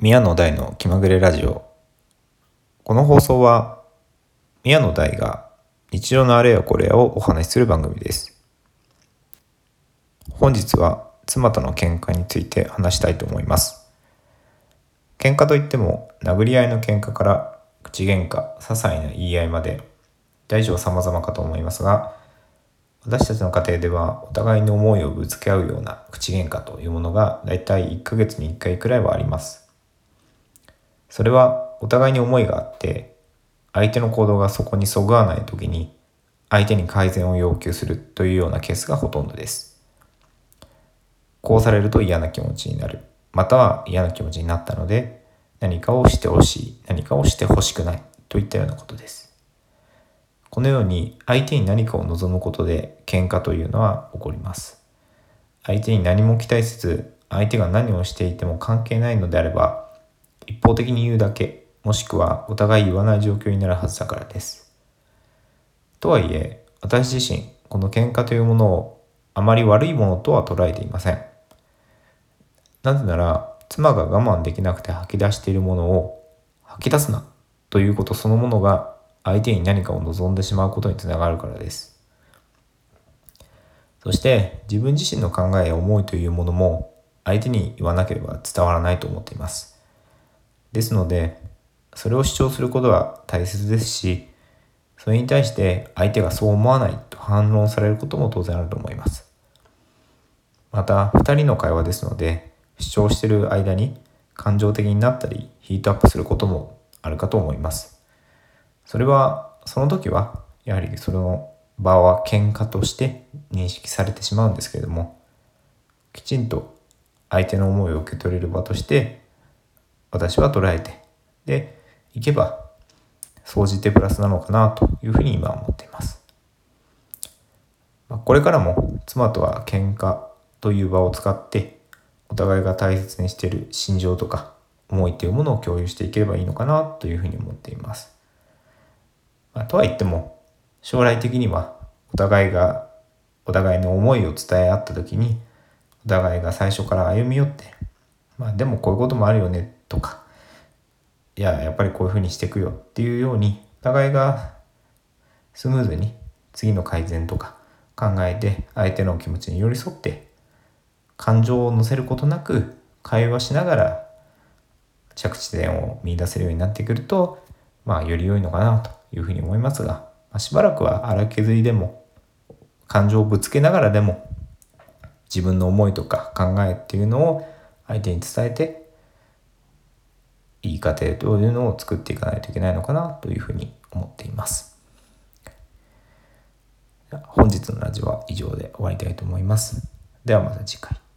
宮野大の気まぐれラジオ。この放送は宮野大が日常のあれやこれやをお話しする番組です。本日は妻との喧嘩について話したいと思います。喧嘩といっても殴り合いの喧嘩から口喧嘩些細な言い合いまで大小様々かと思いますが私たちの家庭ではお互いの思いをぶつけ合うような口喧嘩というものがだいたい1ヶ月に1回くらいはあります。それはお互いに思いがあって相手の行動がそこにそぐわない時に相手に改善を要求するというようなケースがほとんどです。こうされると嫌な気持ちになる。または嫌な気持ちになったので何かをしてほしい何かをしてほしくないといったようなことです。このように相手に何かを望むことで喧嘩というのは起こります。相手に何も期待せず相手が何をしていても関係ないのであれば方的に言うだけもしくはお互い言わない状況になるはずだからです。とはいえ私自身この喧嘩というものをあまり悪いものとは捉えていません。なぜなら妻が我慢できなくて吐き出しているものを吐き出すなということそのものが相手に何かを望んでしまうことにつながるからです。そして自分自身の考えや思いというものも相手に言わなければ伝わらないと思っています。ですのでそれを主張することは大切ですしそれに対して相手がそう思わないと反論されることも当然あると思います。また2人の会話ですので主張している間に感情的になったりヒートアップすることもあるかと思います。それはその時はやはりその場は喧嘩として認識されてしまうんですけれどもきちんと相手の思いを受け取れる場として私は捉えてでいけば総じてプラスなのかなというふうに今思っています。これからも妻とは喧嘩という場を使ってお互いが大切にしている心情とか思いというものを共有していければいいのかなというふうに思っています。まあ、とは言っても将来的にはお互いがお互いの思いを伝え合った時にお互いが最初から歩み寄ってまあでもこういうこともあるよねとか。いややっぱりこういうふうにしていくよっていうようにお互いがスムーズに次の改善とか考えて相手の気持ちに寄り添って感情を乗せることなく会話しながら着地点を見出せるようになってくるとまあより良いのかなというふうに思いますが、まあ、しばらくは荒削りでも感情をぶつけながらでも自分の思いとか考えっていうのを相手に伝えていい家庭というのを作っていかないといけないのかなというふうに思っています。本日のラジオは以上で終わりたいと思います。ではまた次回。